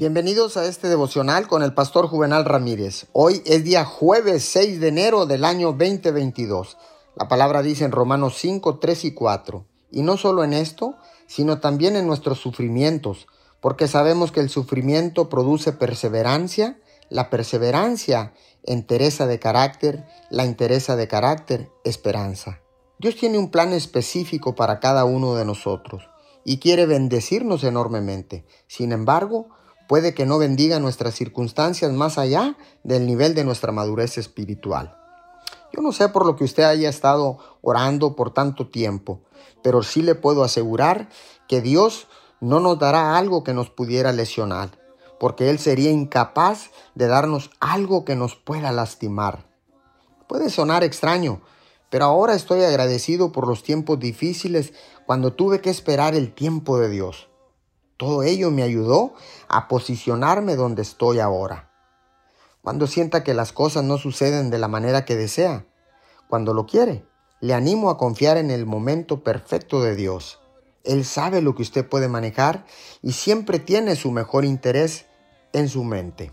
Bienvenidos a este devocional con el pastor Juvenal Ramírez. Hoy es día jueves 6 de enero del año 2022. La palabra dice en Romanos 5, 3 y 4. Y no solo en esto, sino también en nuestros sufrimientos, porque sabemos que el sufrimiento produce perseverancia, la perseverancia entereza de carácter, la entereza de carácter esperanza. Dios tiene un plan específico para cada uno de nosotros y quiere bendecirnos enormemente. Sin embargo, puede que no bendiga nuestras circunstancias más allá del nivel de nuestra madurez espiritual. Yo no sé por lo que usted haya estado orando por tanto tiempo, pero sí le puedo asegurar que Dios no nos dará algo que nos pudiera lesionar, porque Él sería incapaz de darnos algo que nos pueda lastimar. Puede sonar extraño, pero ahora estoy agradecido por los tiempos difíciles cuando tuve que esperar el tiempo de Dios. Todo ello me ayudó a posicionarme donde estoy ahora. Cuando sienta que las cosas no suceden de la manera que desea, cuando lo quiere, le animo a confiar en el momento perfecto de Dios. Él sabe lo que usted puede manejar y siempre tiene su mejor interés en su mente.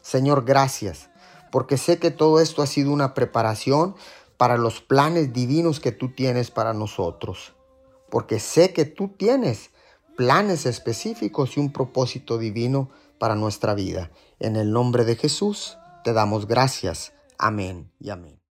Señor, gracias, porque sé que todo esto ha sido una preparación para los planes divinos que tú tienes para nosotros, porque sé que tú tienes planes específicos y un propósito divino para nuestra vida. En el nombre de Jesús te damos gracias. Amén y amén.